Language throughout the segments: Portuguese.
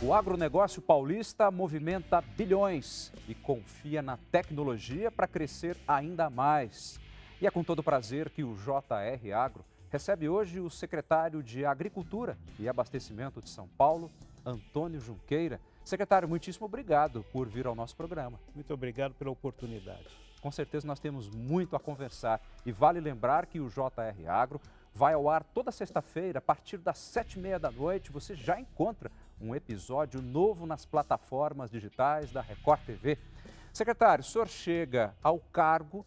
O agronegócio paulista movimenta bilhões e confia na tecnologia para crescer ainda mais. E é com todo prazer que o JR Agro recebe hoje o secretário de Agricultura e Abastecimento de São Paulo, Antônio Junqueira. Secretário, muitíssimo obrigado por vir ao nosso programa. Muito obrigado pela oportunidade. Com certeza nós temos muito a conversar e vale lembrar que o JR Agro vai ao ar toda sexta-feira, a partir das sete e meia da noite. Você já encontra um episódio novo nas plataformas digitais da Record TV. Secretário, o senhor chega ao cargo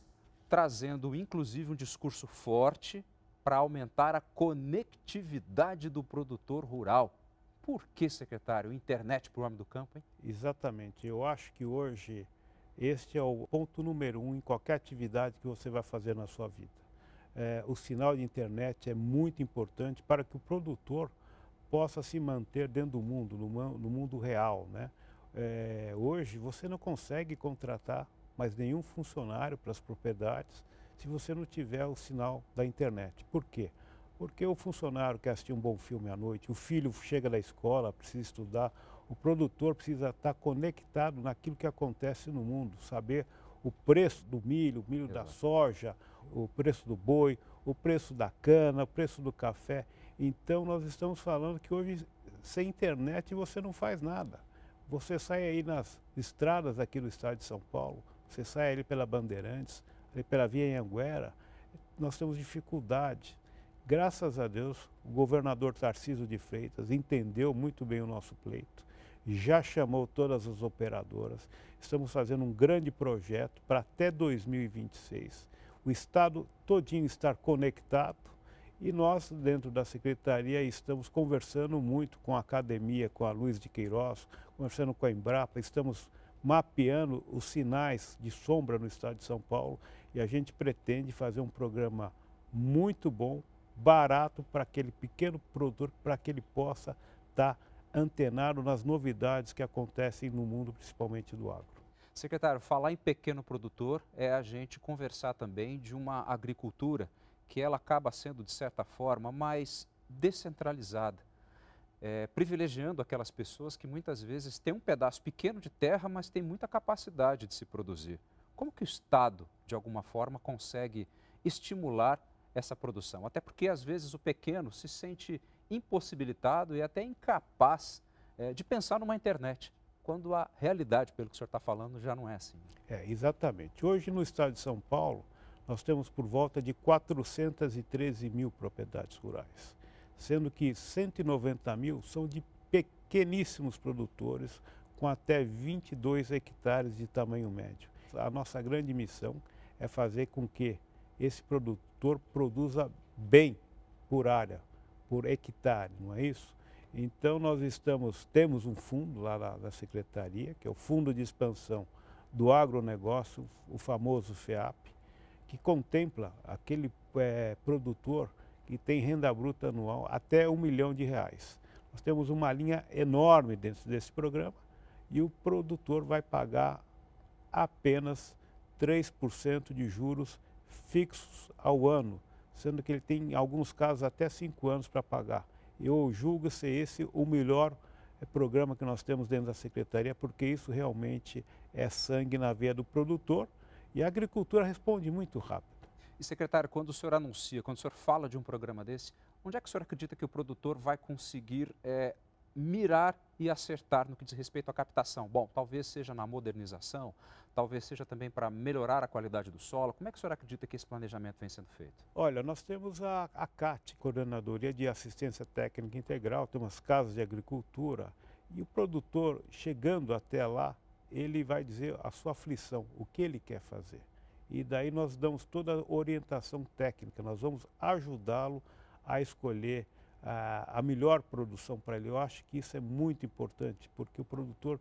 trazendo inclusive um discurso forte para aumentar a conectividade do produtor rural. Por que, secretário, internet para o homem do campo? Hein? Exatamente. Eu acho que hoje este é o ponto número um em qualquer atividade que você vai fazer na sua vida. É, o sinal de internet é muito importante para que o produtor possa se manter dentro do mundo, no, mundo real. Né? É, hoje você não consegue contratar mais nenhum funcionário para as propriedades se você não tiver o sinal da internet. Por quê? Porque o funcionário quer assistir um bom filme à noite, o filho chega da escola, precisa estudar, o produtor precisa estar conectado naquilo que acontece no mundo, saber o preço do milho, o milho Exato. da soja, o preço do boi, o preço da cana, o preço do café. Então nós estamos falando que hoje sem internet você não faz nada. Você sai aí nas estradas aqui do estado de São Paulo, você sai ali pela Bandeirantes, ali pela Via Anguera, nós temos dificuldade. Graças a Deus, o governador Tarcísio de Freitas entendeu muito bem o nosso pleito, já chamou todas as operadoras. Estamos fazendo um grande projeto para até 2026 o estado todinho estar conectado e nós, dentro da secretaria, estamos conversando muito com a academia, com a Luiz de Queiroz, conversando com a Embrapa, estamos mapeando os sinais de sombra no estado de São Paulo e a gente pretende fazer um programa muito bom, barato para aquele pequeno produtor, para que ele possa estar tá antenado nas novidades que acontecem no mundo, principalmente do agro. Secretário, falar em pequeno produtor é a gente conversar também de uma agricultura que ela acaba sendo, de certa forma, mais descentralizada, é, privilegiando aquelas pessoas que muitas vezes têm um pedaço pequeno de terra, mas têm muita capacidade de se produzir. Como que o Estado, de alguma forma, consegue estimular essa produção? Até porque, às vezes, o pequeno se sente impossibilitado e até incapaz é, de pensar numa internet, quando a realidade, pelo que o senhor está falando, já não é assim. É, exatamente. Hoje, no estado de São Paulo, nós temos por volta de 413 mil propriedades rurais, sendo que 190 mil são de pequeníssimos produtores com até 22 hectares de tamanho médio. A nossa grande missão é fazer com que esse produtor produza bem por área, por hectare, não é isso? Então nós estamos, temos um fundo lá na, na secretaria, que é o Fundo de Expansão do Agronegócio, o famoso FEAP, que contempla aquele é, produtor que tem renda bruta anual até um milhão de reais. Nós temos uma linha enorme dentro desse programa e o produtor vai pagar apenas 3% de juros fixos ao ano, sendo que ele tem, em alguns casos, até 5 anos para pagar. Eu julgo ser esse o melhor eh, programa que nós temos dentro da Secretaria, porque isso realmente é sangue na veia do produtor e a agricultura responde muito rápido. E, secretário, quando o senhor anuncia, quando o senhor fala de um programa desse, onde é que o senhor acredita que o produtor vai conseguir é, mirar e acertar no que diz respeito à captação? Bom, talvez seja na modernização, talvez seja também para melhorar a qualidade do solo. Como é que o senhor acredita que esse planejamento vem sendo feito? Olha, nós temos a, a CAT, Coordenadoria de Assistência Técnica Integral, temos casas de agricultura, e o produtor chegando até lá, ele vai dizer a sua aflição, o que ele quer fazer. E daí nós damos toda a orientação técnica, nós vamos ajudá-lo a escolher a, a melhor produção para ele. Eu acho que isso é muito importante, porque o produtor,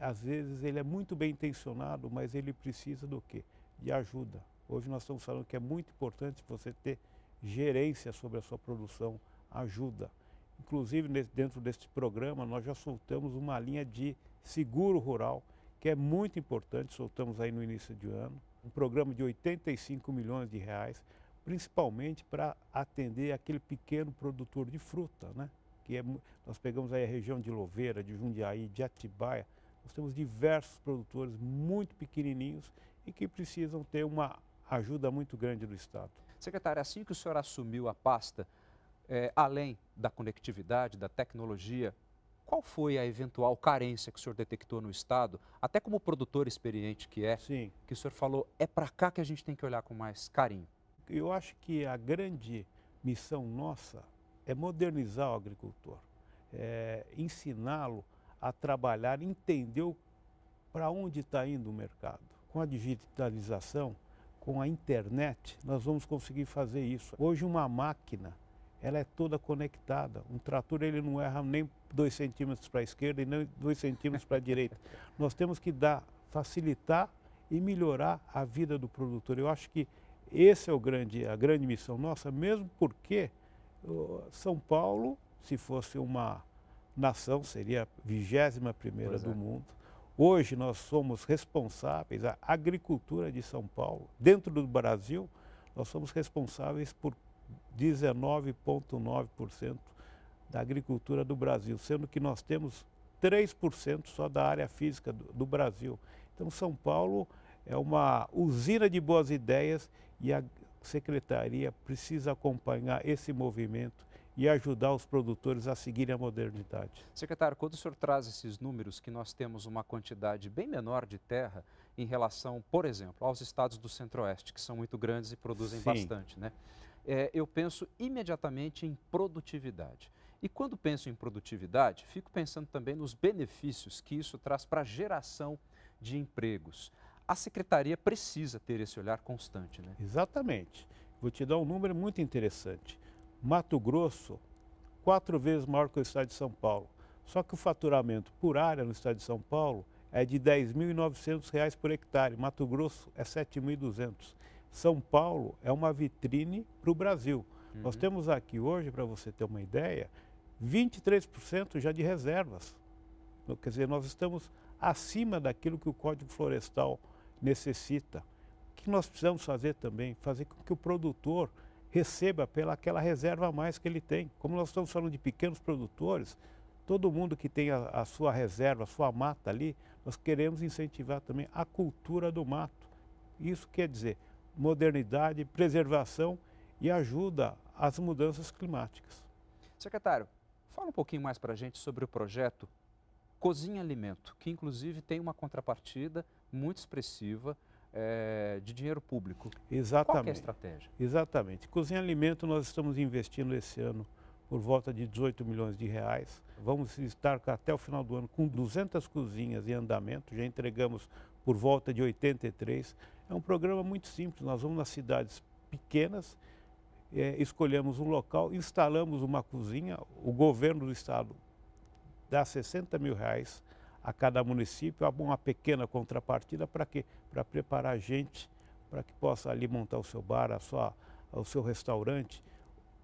às vezes, ele é muito bem intencionado, mas ele precisa do quê? De ajuda. Hoje nós estamos falando que é muito importante você ter gerência sobre a sua produção, ajuda. Inclusive, dentro deste programa, nós já soltamos uma linha de seguro rural, que é muito importante, soltamos aí no início de ano, um programa de 85 milhões de reais, principalmente para atender aquele pequeno produtor de fruta, né? que é, nós pegamos aí a região de Louveira, de Jundiaí, de Atibaia, nós temos diversos produtores muito pequenininhos e que precisam ter uma ajuda muito grande do Estado. Secretário, assim que o senhor assumiu a pasta, é, além da conectividade, da tecnologia, qual foi a eventual carência que o senhor detectou no Estado, até como produtor experiente que é, Sim. que o senhor falou, é para cá que a gente tem que olhar com mais carinho? Eu acho que a grande missão nossa é modernizar o agricultor, é ensiná-lo a trabalhar, entender para onde está indo o mercado. Com a digitalização, com a internet, nós vamos conseguir fazer isso. Hoje uma máquina, ela é toda conectada. Um trator ele não erra nem dois centímetros para a esquerda e nem dois centímetros para a direita. Nós temos que dar, facilitar e melhorar a vida do produtor. Eu acho que esse é o grande, a grande missão nossa, mesmo porque São Paulo, se fosse uma nação, seria a vigésima primeira do é. mundo. Hoje nós somos responsáveis, a agricultura de São Paulo, dentro do Brasil, nós somos responsáveis por 19,9% da agricultura do Brasil, sendo que nós temos 3% só da área física do, do Brasil. Então, São Paulo é uma usina de boas ideias e a secretaria precisa acompanhar esse movimento e ajudar os produtores a seguirem a modernidade. Secretário, quando o senhor traz esses números que nós temos uma quantidade bem menor de terra em relação, por exemplo, aos estados do Centro-Oeste, que são muito grandes e produzem Sim. bastante, né? É, eu penso imediatamente em produtividade. E quando penso em produtividade, fico pensando também nos benefícios que isso traz para a geração de empregos. A secretaria precisa ter esse olhar constante, né? Exatamente. Vou te dar um número muito interessante. Mato Grosso, quatro vezes maior que o estado de São Paulo. Só que o faturamento por área no estado de São Paulo é de R$ 10.900 por hectare. Mato Grosso é 7.200. São Paulo é uma vitrine para o Brasil. Uhum. Nós temos aqui hoje, para você ter uma ideia, 23% já de reservas. Quer dizer, nós estamos acima daquilo que o Código Florestal necessita. O que nós precisamos fazer também? Fazer com que o produtor receba pela aquela reserva a mais que ele tem. Como nós estamos falando de pequenos produtores, todo mundo que tem a, a sua reserva, a sua mata ali, nós queremos incentivar também a cultura do mato. Isso quer dizer modernidade, preservação e ajuda às mudanças climáticas. Secretário, fala um pouquinho mais para a gente sobre o projeto Cozinha Alimento, que inclusive tem uma contrapartida muito expressiva é, de dinheiro público. Exatamente. Qual é a estratégia? Exatamente. Cozinha Alimento nós estamos investindo esse ano por volta de 18 milhões de reais. Vamos estar até o final do ano com 200 cozinhas em andamento, já entregamos por volta de 83. É um programa muito simples, nós vamos nas cidades pequenas, é, escolhemos um local, instalamos uma cozinha, o governo do estado dá 60 mil reais a cada município uma pequena contrapartida para quê? Para preparar gente para que possa ali montar o seu bar, a sua, o seu restaurante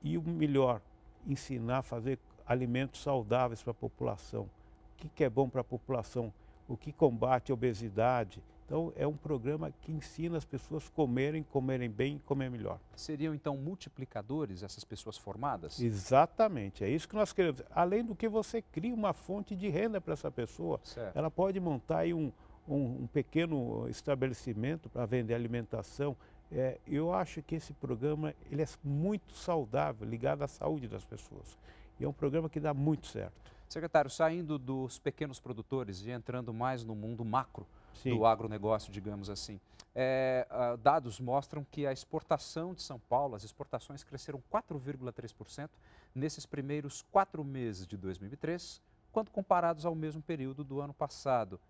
e o melhor, ensinar a fazer alimentos saudáveis para a população. O que, que é bom para a população? O que combate a obesidade, então, é um programa que ensina as pessoas a comerem, comerem bem e comer melhor. Seriam, então, multiplicadores essas pessoas formadas? Exatamente, é isso que nós queremos. Além do que você cria uma fonte de renda para essa pessoa. Certo. Ela pode montar aí um, um, um pequeno estabelecimento para vender alimentação. É, eu acho que esse programa ele é muito saudável, ligado à saúde das pessoas. E é um programa que dá muito certo. Secretário, saindo dos pequenos produtores e entrando mais no mundo macro, Sim. do agronegócio, digamos assim. É, uh, dados mostram que a exportação de São Paulo, as exportações cresceram 4,3% nesses primeiros quatro meses de 2003, quando comparados ao mesmo período do ano passado.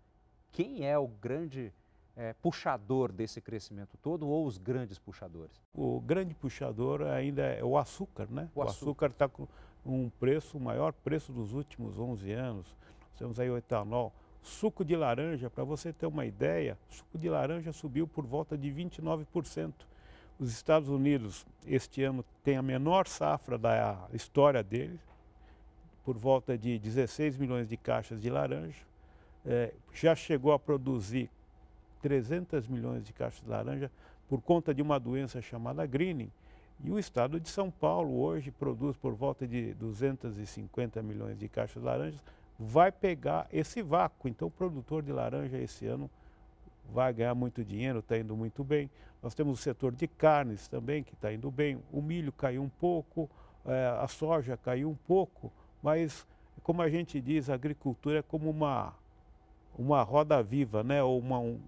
Quem é o grande é, puxador desse crescimento todo ou os grandes puxadores? O grande puxador ainda é o açúcar, né? O, o açúcar está com um preço, o maior preço dos últimos 11 anos. Nós temos aí o etanol Suco de laranja, para você ter uma ideia, suco de laranja subiu por volta de 29%. Os Estados Unidos, este ano, tem a menor safra da história deles, por volta de 16 milhões de caixas de laranja. É, já chegou a produzir 300 milhões de caixas de laranja por conta de uma doença chamada greening. E o estado de São Paulo hoje produz por volta de 250 milhões de caixas de laranjas, vai pegar esse vácuo. Então o produtor de laranja esse ano vai ganhar muito dinheiro, está indo muito bem. Nós temos o setor de carnes também, que está indo bem. O milho caiu um pouco, é, a soja caiu um pouco, mas como a gente diz, a agricultura é como uma, uma roda viva, né? ou uma, um,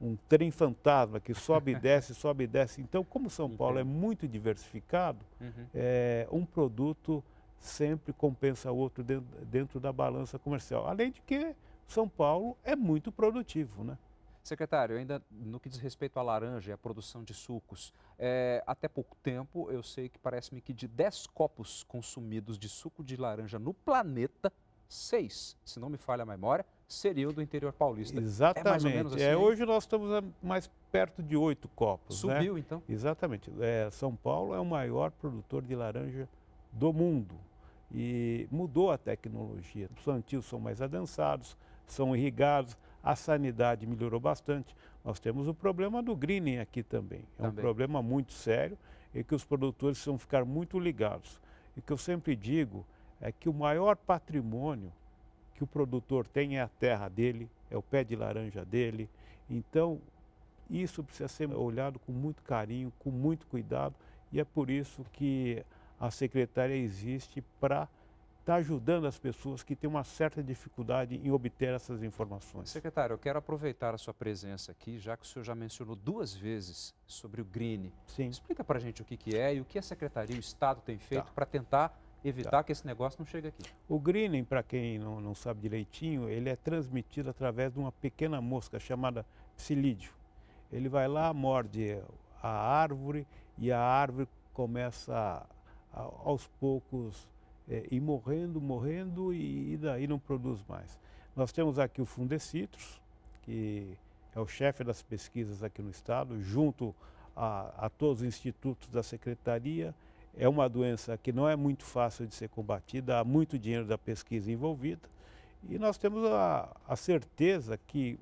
um trem fantasma que sobe e desce, sobe e desce. Então, como São Paulo é muito diversificado, uhum. é, um produto sempre compensa o outro dentro, dentro da balança comercial. Além de que São Paulo é muito produtivo, né? Secretário, ainda no que diz respeito à laranja e à produção de sucos, é, até pouco tempo eu sei que parece-me que de 10 copos consumidos de suco de laranja no planeta, seis, se não me falha a memória, seriam do interior paulista. Exatamente. É, é assim? hoje nós estamos mais perto de oito copos. Né? Subiu, né? então? Exatamente. É, São Paulo é o maior produtor de laranja do mundo. E mudou a tecnologia. Os plantios são mais adensados, são irrigados, a sanidade melhorou bastante. Nós temos o problema do greening aqui também. É também. um problema muito sério e que os produtores precisam ficar muito ligados. E que eu sempre digo é que o maior patrimônio que o produtor tem é a terra dele, é o pé de laranja dele. Então, isso precisa ser olhado com muito carinho, com muito cuidado, e é por isso que a secretária existe para está ajudando as pessoas que têm uma certa dificuldade em obter essas informações. Secretário, eu quero aproveitar a sua presença aqui, já que o senhor já mencionou duas vezes sobre o Green. Sim. Explica para a gente o que, que é e o que a Secretaria e o Estado têm feito tá. para tentar evitar tá. que esse negócio não chegue aqui. O greening, para quem não, não sabe direitinho, ele é transmitido através de uma pequena mosca chamada psilídeo. Ele vai lá, morde a árvore e a árvore começa aos poucos é, ir morrendo, morrendo e, e, daí não produz mais. Nós temos aqui o Fundecitrus, que é o chefe das pesquisas aqui no estado, junto a, a todos os institutos da secretaria. É uma doença que não é muito fácil de ser combatida, há muito dinheiro da pesquisa envolvida. E nós temos a, a certeza que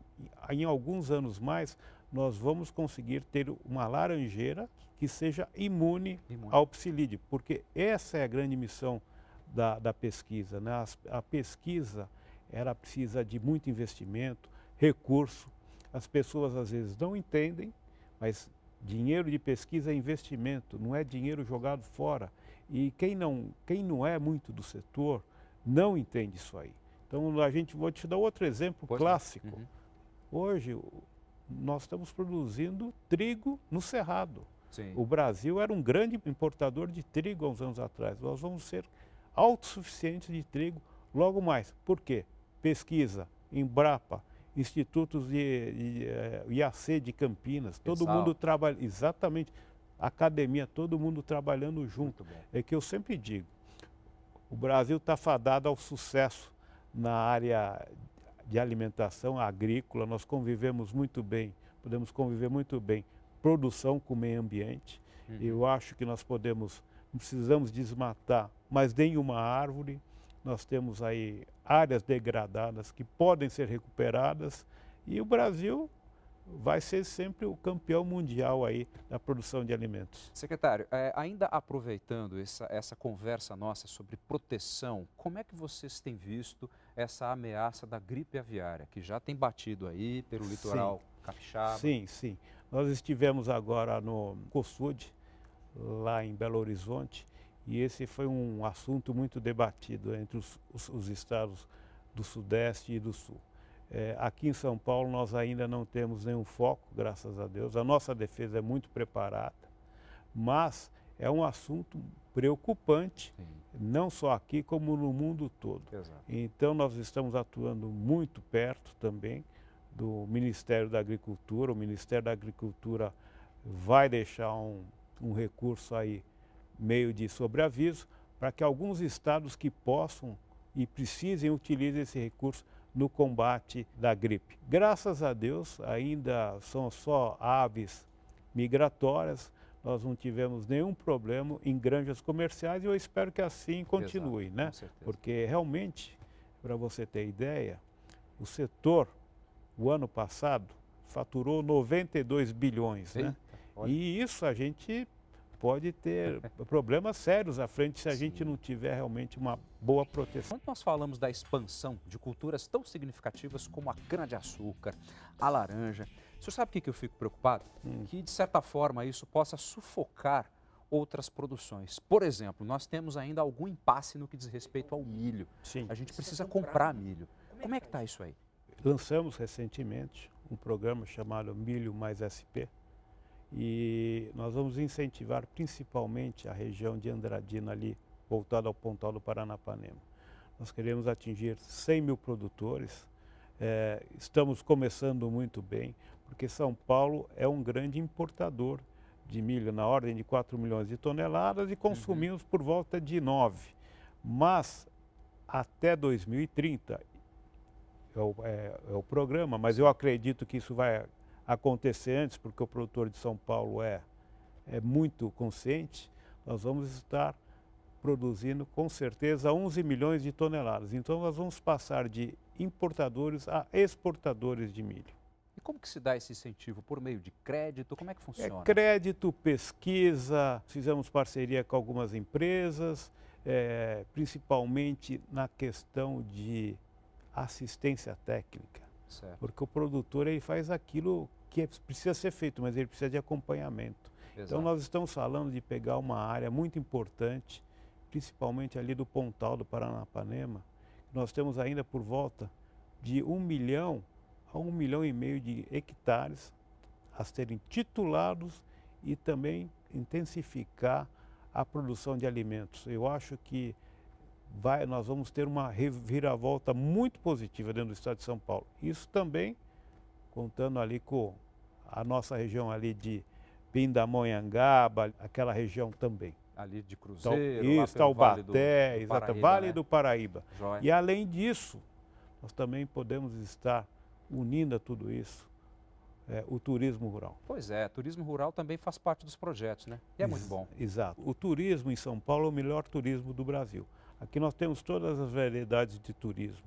em alguns anos mais nós vamos conseguir ter uma laranjeira que seja imune, imune. ao psilídeo, porque essa é a grande missão da, da pesquisa. Né? A, a pesquisa ela precisa de muito investimento, recurso. As pessoas às vezes não entendem, mas dinheiro de pesquisa é investimento, não é dinheiro jogado fora. E quem não, quem não é muito do setor não entende isso aí. Então a gente vou te dar outro exemplo pois clássico. Uhum. Hoje nós estamos produzindo trigo no cerrado. Sim. O Brasil era um grande importador de trigo há uns anos atrás. Nós vamos ser autossuficientes de trigo logo mais. Por quê? Pesquisa, Embrapa, institutos de, de, de eh, IAC de Campinas, todo mundo trabalha, exatamente, academia, todo mundo trabalhando junto. É que eu sempre digo, o Brasil está fadado ao sucesso na área de alimentação agrícola, nós convivemos muito bem, podemos conviver muito bem, produção com o meio ambiente. Uhum. Eu acho que nós podemos não precisamos desmatar mais nenhuma árvore. Nós temos aí áreas degradadas que podem ser recuperadas e o Brasil vai ser sempre o campeão mundial aí da produção de alimentos. Secretário, é, ainda aproveitando essa, essa conversa nossa sobre proteção, como é que vocês têm visto essa ameaça da gripe aviária, que já tem batido aí pelo litoral sim, capixaba? Sim, sim. Nós estivemos agora no COSUD, lá em Belo Horizonte, e esse foi um assunto muito debatido entre os, os, os estados do Sudeste e do Sul. É, aqui em São Paulo nós ainda não temos nenhum foco, graças a Deus. A nossa defesa é muito preparada, mas é um assunto preocupante, Sim. não só aqui como no mundo todo. Exato. Então nós estamos atuando muito perto também do Ministério da Agricultura. O Ministério da Agricultura vai deixar um, um recurso aí, meio de sobreaviso, para que alguns estados que possam e precisem utilizem esse recurso no combate da gripe. Graças a Deus, ainda são só aves migratórias, nós não tivemos nenhum problema em granjas comerciais e eu espero que assim continue, Exato, né? Porque realmente, para você ter ideia, o setor, o ano passado, faturou 92 bilhões, né? E isso a gente pode ter problemas sérios à frente se a Sim. gente não tiver realmente uma boa proteção. Quando nós falamos da expansão de culturas tão significativas como a cana-de-açúcar, a laranja, o senhor sabe o que eu fico preocupado? Hum. Que, de certa forma, isso possa sufocar outras produções. Por exemplo, nós temos ainda algum impasse no que diz respeito ao milho. Sim. A gente precisa comprar milho. Como é que está isso aí? Lançamos recentemente um programa chamado Milho Mais SP e nós vamos incentivar principalmente a região de Andradina ali, voltada ao Pontal do Paranapanema. Nós queremos atingir 100 mil produtores, é, estamos começando muito bem, porque São Paulo é um grande importador de milho na ordem de 4 milhões de toneladas e consumimos uhum. por volta de 9. Mas até 2030, é o, é, é o programa, mas eu acredito que isso vai acontecer antes, porque o produtor de São Paulo é, é muito consciente, nós vamos estar produzindo com certeza 11 milhões de toneladas. Então nós vamos passar de importadores a exportadores de milho. Como que se dá esse incentivo? Por meio de crédito? Como é que é funciona? É crédito, pesquisa, fizemos parceria com algumas empresas, é, principalmente na questão de assistência técnica. Certo. Porque o produtor ele faz aquilo que é, precisa ser feito, mas ele precisa de acompanhamento. Então, Exato. Então nós estamos falando de pegar uma área muito importante, principalmente ali do Pontal do Paranapanema, nós temos ainda por volta de um milhão a um milhão e meio de hectares a serem titulados e também intensificar a produção de alimentos. Eu acho que vai, nós vamos ter uma reviravolta muito positiva dentro do estado de São Paulo. Isso também contando ali com a nossa região ali de Pindamonhangaba, aquela região também. Ali de Cruzeiro, então, isso, Taubaté, vale, vale né? do Paraíba. Joia. E além disso, nós também podemos estar unindo a tudo isso é, o turismo rural. Pois é, turismo rural também faz parte dos projetos, né? E é muito bom. Exato. O turismo em São Paulo é o melhor turismo do Brasil. Aqui nós temos todas as variedades de turismo,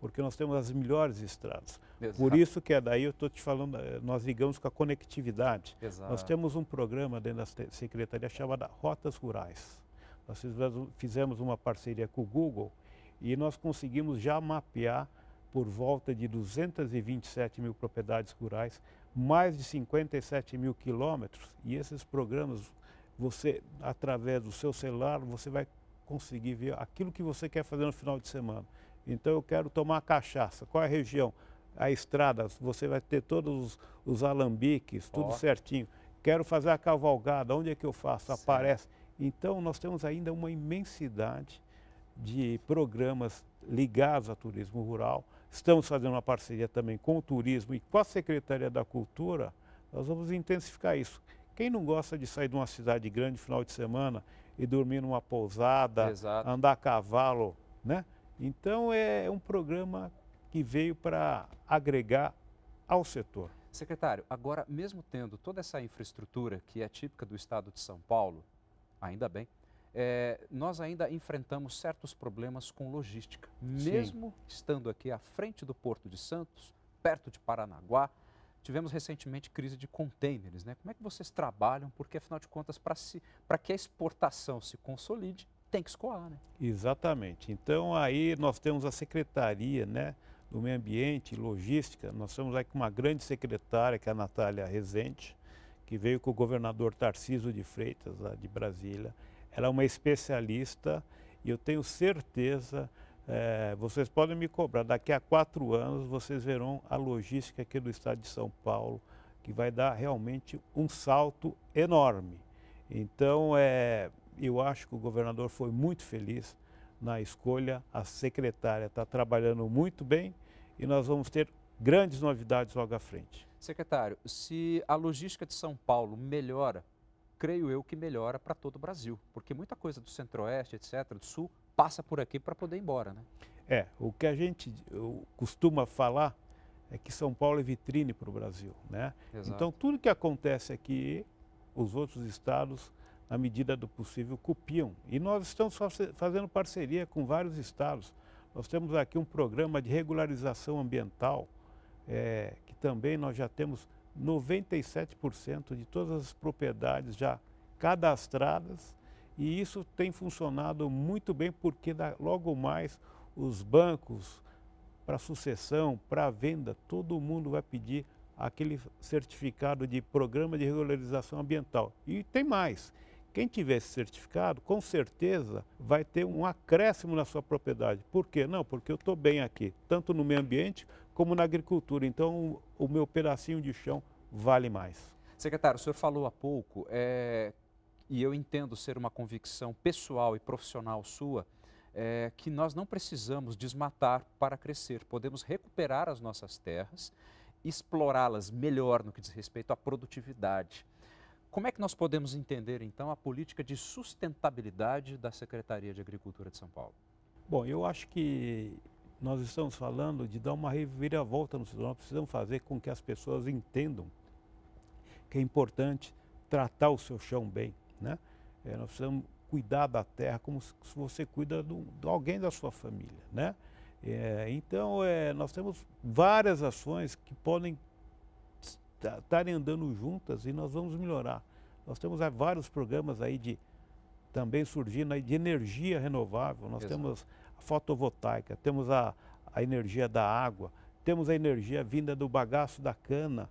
porque nós temos as melhores estradas. Exato. Por isso que é daí eu estou te falando, eh, nós ligamos com a conectividade. Exato. Nós temos um programa dentro da Secretaria chamado Rotas Rurais. Nós fizemos uma parceria com o Google e nós conseguimos já mapear por volta de 227 mil propriedades rurais, mais de 57 mil quilômetros, e esses programas, você, através do seu celular, você vai conseguir ver aquilo que você quer fazer no final de semana. Então eu quero tomar cachaça, qual é a região? A estrada, você vai ter todos os, os alambiques, tudo oh. certinho. Quero fazer a cavalgada, onde é que eu faço? Aparece. Então nós temos ainda uma imensidade de programas ligados a turismo rural. Estamos fazendo uma parceria também com o turismo e com a Secretaria da Cultura. Nós vamos intensificar isso. Quem não gosta de sair de uma cidade grande final de semana e dormir numa pousada, Exato. andar a cavalo, né? Então é um programa que veio para agregar ao setor. Secretário, agora mesmo tendo toda essa infraestrutura que é típica do estado de São Paulo, ainda bem, é, nós ainda enfrentamos certos problemas com logística. Sim. Mesmo estando aqui à frente do Porto de Santos, perto de Paranaguá, tivemos recentemente crise de contêineres. Né? Como é que vocês trabalham? Porque, afinal de contas, para que a exportação se consolide, tem que escoar. Né? Exatamente. Então, aí nós temos a Secretaria né, do Meio Ambiente e Logística. Nós temos aqui uma grande secretária, que é a Natália Rezende, que veio com o governador Tarciso de Freitas, de Brasília ela é uma especialista e eu tenho certeza, é, vocês podem me cobrar, daqui a quatro anos vocês verão a logística aqui do estado de São Paulo, que vai dar realmente um salto enorme. Então, é, eu acho que o governador foi muito feliz na escolha, a secretária está trabalhando muito bem e nós vamos ter grandes novidades logo à frente. Secretário, se a logística de São Paulo melhora, creio eu que melhora para todo o Brasil, porque muita coisa do centro-oeste, etc., do sul, passa por aqui para poder ir embora, né? É, o que a gente costuma falar é que São Paulo é vitrine para o Brasil, né? Exato. Então, tudo que acontece aqui, os outros estados, na medida do possível, copiam. E nós estamos fazendo parceria com vários estados. Nós temos aqui um programa de regularização ambiental, é, que também nós já temos 97% de todas as propriedades já cadastradas e isso tem funcionado muito bem porque logo mais os bancos para sucessão, para venda, todo mundo vai pedir aquele certificado de programa de regularização ambiental. E tem mais. Quem tiver esse certificado, com certeza vai ter um acréscimo na sua propriedade. Por quê? Não, porque eu estou bem aqui, tanto no meio ambiente como na agricultura. Então, o meu pedacinho de chão vale mais. Secretário, o senhor falou há pouco, é, e eu entendo ser uma convicção pessoal e profissional sua, é, que nós não precisamos desmatar para crescer. Podemos recuperar as nossas terras, explorá-las melhor no que diz respeito à produtividade. Como é que nós podemos entender, então, a política de sustentabilidade da Secretaria de Agricultura de São Paulo? Bom, eu acho que nós estamos falando de dar uma reviravolta no setor. Nós precisamos fazer com que as pessoas entendam que é importante tratar o seu chão bem. Né? É, nós precisamos cuidar da terra como se você cuida de, de alguém da sua família. Né? É, então, é, nós temos várias ações que podem estarem andando juntas e nós vamos melhorar. Nós temos é, vários programas aí de também surgindo aí de energia renovável. Nós Exato. temos a fotovoltaica, temos a, a energia da água, temos a energia vinda do bagaço da cana,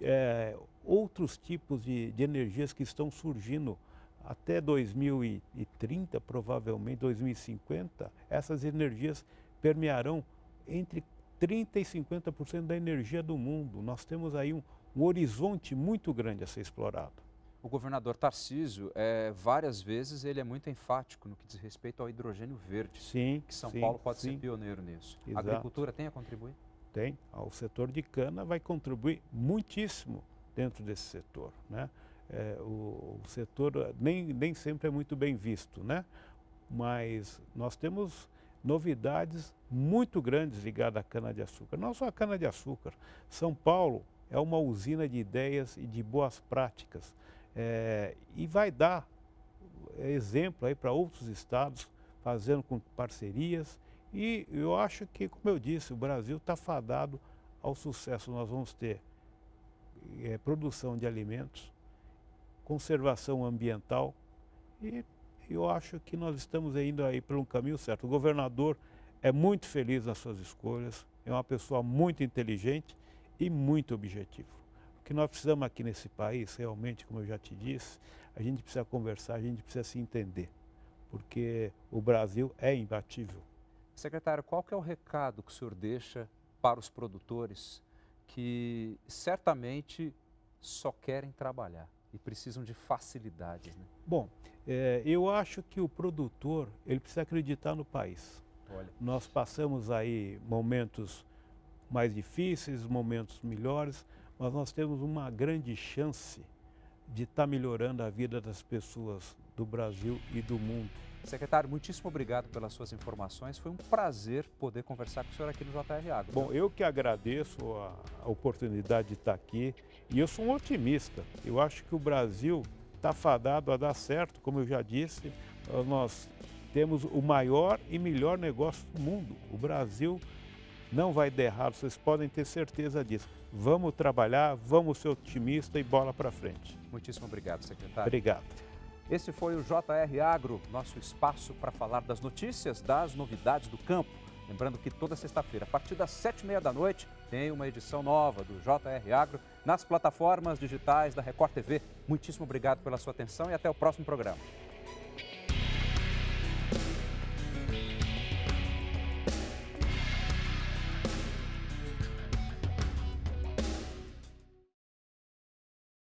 é, outros tipos de, de energias que estão surgindo até 2030, provavelmente 2050, essas energias permearão entre 30% e 50% da energia do mundo. Nós temos aí um, um horizonte muito grande a ser explorado. O governador Tarcísio, é, várias vezes, ele é muito enfático no que diz respeito ao hidrogênio verde. Sim. Que São sim, Paulo pode sim. ser pioneiro nisso. Exato. A agricultura tem a contribuir? Tem. O setor de cana vai contribuir muitíssimo dentro desse setor. Né? É, o, o, setor nem, nem sempre é muito bem visto, né? mas nós temos novidades muito grandes ligadas à cana-de-açúcar. Não só a cana-de-açúcar. São Paulo é uma usina de ideias e de boas práticas. É, e vai dar exemplo aí para outros estados, fazendo com parcerias. E eu acho que, como eu disse, o Brasil está fadado ao sucesso. Nós vamos ter é, produção de alimentos, conservação ambiental e eu acho que nós estamos indo aí pelo caminho certo. O governador é muito feliz nas suas escolhas, é uma pessoa muito inteligente e muito objetivo. Que nós precisamos aqui nesse país, realmente, como eu já te disse, a gente precisa conversar, a gente precisa se entender, porque o Brasil é imbatível. Secretário, qual que é o recado que o senhor deixa para os produtores que certamente só querem trabalhar e precisam de facilidades? Né? Bom, é, eu acho que o produtor ele precisa acreditar no país. Olha. Nós passamos aí momentos mais difíceis, momentos melhores, mas nós temos uma grande chance de estar tá melhorando a vida das pessoas do Brasil e do mundo. Secretário, muitíssimo obrigado pelas suas informações. Foi um prazer poder conversar com o senhor aqui no JR Agro. Bom, eu que agradeço a, a oportunidade de estar aqui e eu sou um otimista. Eu acho que o Brasil está fadado a dar certo, como eu já disse. Nós temos o maior e melhor negócio do mundo. O Brasil não vai dar errado, vocês podem ter certeza disso. Vamos trabalhar, vamos ser otimistas e bola para frente. Muitíssimo obrigado, secretário. Obrigado. Esse foi o JR Agro, nosso espaço para falar das notícias, das novidades do campo. Lembrando que toda sexta-feira, a partir das sete e meia da noite, tem uma edição nova do JR Agro nas plataformas digitais da Record TV. Muitíssimo obrigado pela sua atenção e até o próximo programa.